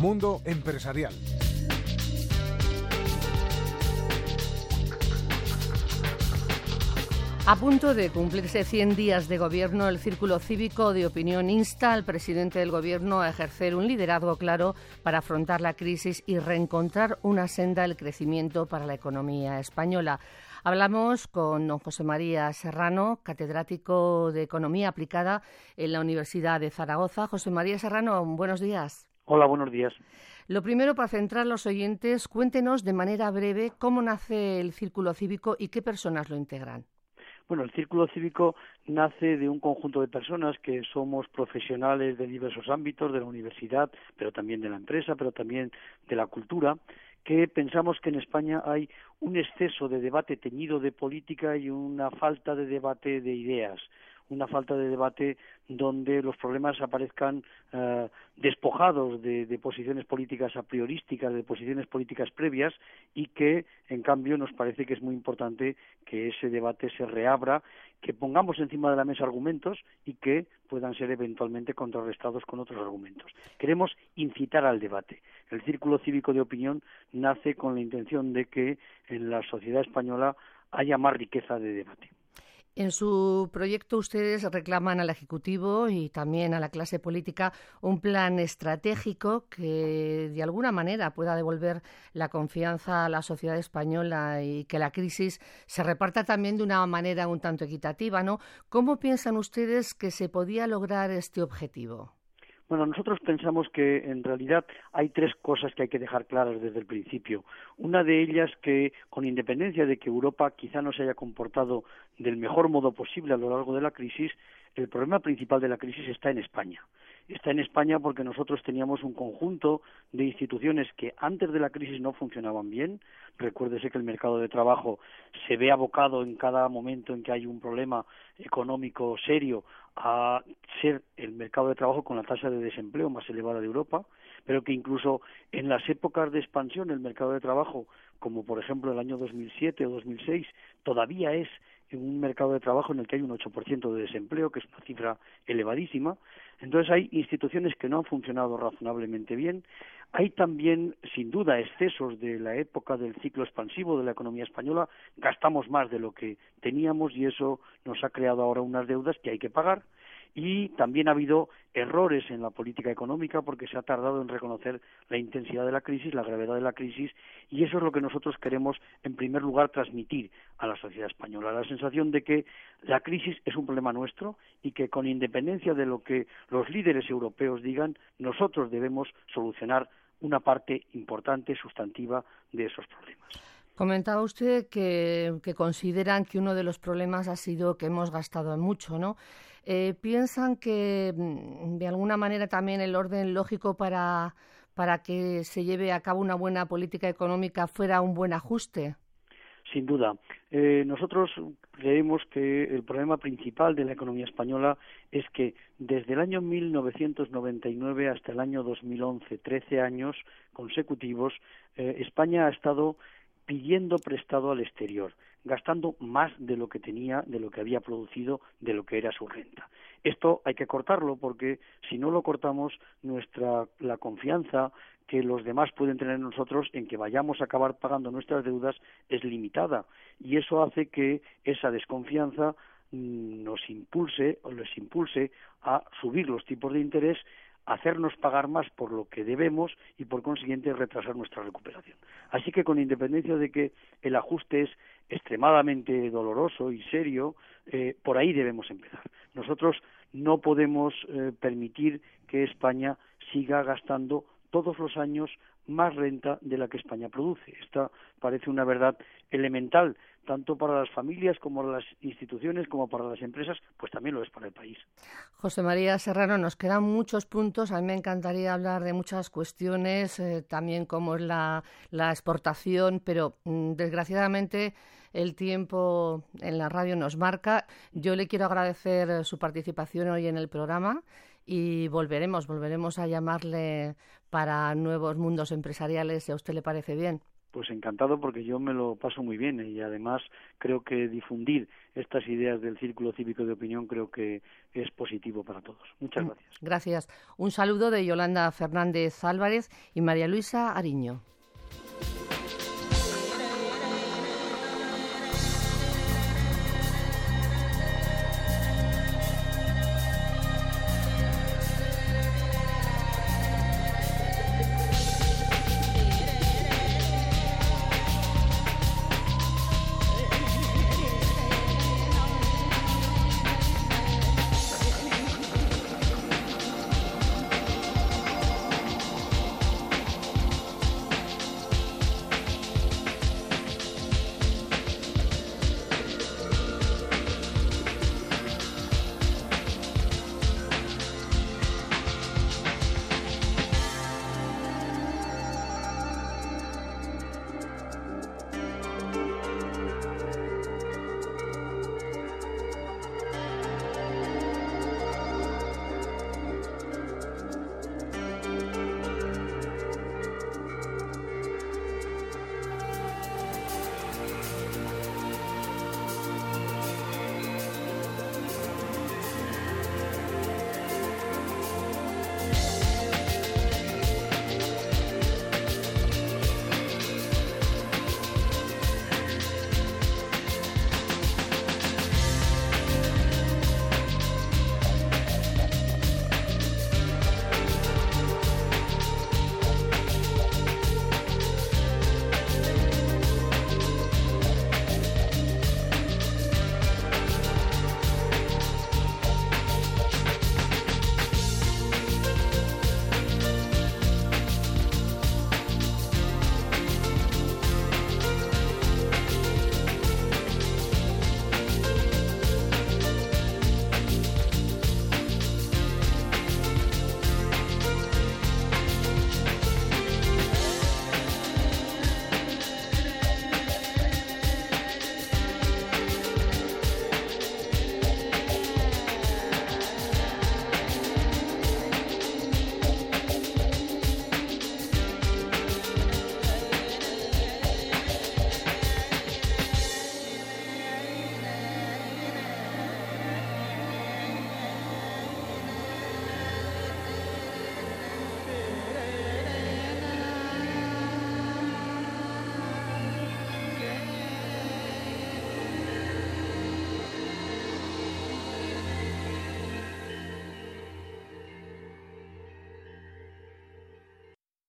Mundo Empresarial. A punto de cumplirse 100 días de gobierno, el Círculo Cívico de Opinión insta al presidente del gobierno a ejercer un liderazgo claro para afrontar la crisis y reencontrar una senda del crecimiento para la economía española. Hablamos con don José María Serrano, catedrático de Economía Aplicada en la Universidad de Zaragoza. José María Serrano, buenos días. Hola, buenos días. Lo primero, para centrar los oyentes, cuéntenos de manera breve cómo nace el Círculo Cívico y qué personas lo integran. Bueno, el Círculo Cívico nace de un conjunto de personas que somos profesionales de diversos ámbitos, de la universidad, pero también de la empresa, pero también de la cultura, que pensamos que en España hay un exceso de debate teñido de política y una falta de debate de ideas una falta de debate donde los problemas aparezcan eh, despojados de, posiciones políticas a priorísticas, de posiciones políticas previas y que, en cambio, nos parece que es muy importante que ese debate se reabra, que pongamos encima de la mesa argumentos y que puedan ser eventualmente contrarrestados con otros argumentos. Queremos incitar al debate. El Círculo Cívico de Opinión nace con la intención de que en la sociedad española haya más riqueza de debate. En su proyecto ustedes reclaman al Ejecutivo y también a la clase política un plan estratégico que de alguna manera pueda devolver la confianza a la sociedad española y que la crisis se reparta también de una manera un tanto equitativa, ¿no? ¿Cómo piensan ustedes que se podía lograr este objetivo? Bueno, nosotros pensamos que en realidad hay tres cosas que hay que dejar claras desde el principio. Una de ellas que, con independencia de que Europa quizá no se haya comportado del mejor modo posible a lo largo de la crisis, el problema principal de la crisis está en España está en España porque nosotros teníamos un conjunto de instituciones que antes de la crisis no funcionaban bien. Recuérdese que el mercado de trabajo se ve abocado en cada momento en que hay un problema económico serio a ser el mercado de trabajo con la tasa de desempleo más elevada de Europa, pero que incluso en las épocas de expansión el mercado de trabajo, como por ejemplo el año 2007 o 2006, todavía es en un mercado de trabajo en el que hay un 8% de desempleo, que es una cifra elevadísima. Entonces hay instituciones que no han funcionado razonablemente bien. Hay también, sin duda, excesos de la época del ciclo expansivo de la economía española. Gastamos más de lo que teníamos y eso nos ha creado ahora unas deudas que hay que pagar y también ha habido errores en la política económica porque se ha tardado en reconocer la intensidad de la crisis, la gravedad de la crisis y eso es lo que nosotros queremos en primer lugar transmitir a la sociedad española, la sensación de que la crisis es un problema nuestro y que con independencia de lo que los líderes europeos digan, nosotros debemos solucionar una parte importante, sustantiva de esos problemas. Comentaba usted que, consideran que uno de los problemas ha sido que hemos gastado mucho, ¿no? Eh, ¿Piensan que mm, de alguna manera también el orden lógico para, para que se lleve a cabo una buena política económica fuera un buen ajuste? Sin duda. Eh, nosotros creemos que el problema principal de la economía española es que desde el año 1999 hasta el año 2011, 13 años consecutivos, eh, España ha estado pidiendo prestado al exterior, gastando más de lo que tenía, de lo que había producido, de lo que era su renta. Esto hay que cortarlo porque si no lo cortamos, nuestra la confianza que los demás pueden tener en nosotros en que vayamos a acabar pagando nuestras deudas es limitada y eso hace que esa desconfianza mm, nos impulse o les impulse a subir los tipos de interés hacernos pagar más por lo que debemos y por consiguiente retrasar nuestra recuperación. Así que con independencia de que el ajuste es extremadamente doloroso y serio, eh, por ahí debemos empezar. Nosotros no podemos eh, permitir que España siga gastando todos los años más renta de la que España produce. Esta parece una verdad elemental, tanto para las familias como para las instituciones, como para las empresas, pues también lo es para el país. José María Serrano, nos quedan muchos puntos. A mí me encantaría hablar de muchas cuestiones, eh, también como es la, exportación, pero mm, desgraciadamente el tiempo en la radio nos marca. Yo le quiero agradecer su participación hoy en el programa y volveremos, volveremos a llamarle para nuevos mundos empresariales, si a usted le parece bien. Pues encantado porque yo me lo paso muy bien y además creo que difundir estas ideas del círculo cívico de opinión creo que es positivo para todos. Muchas mm, gracias. Gracias. Un saludo de Yolanda Fernández Álvarez y María Luisa Ariño.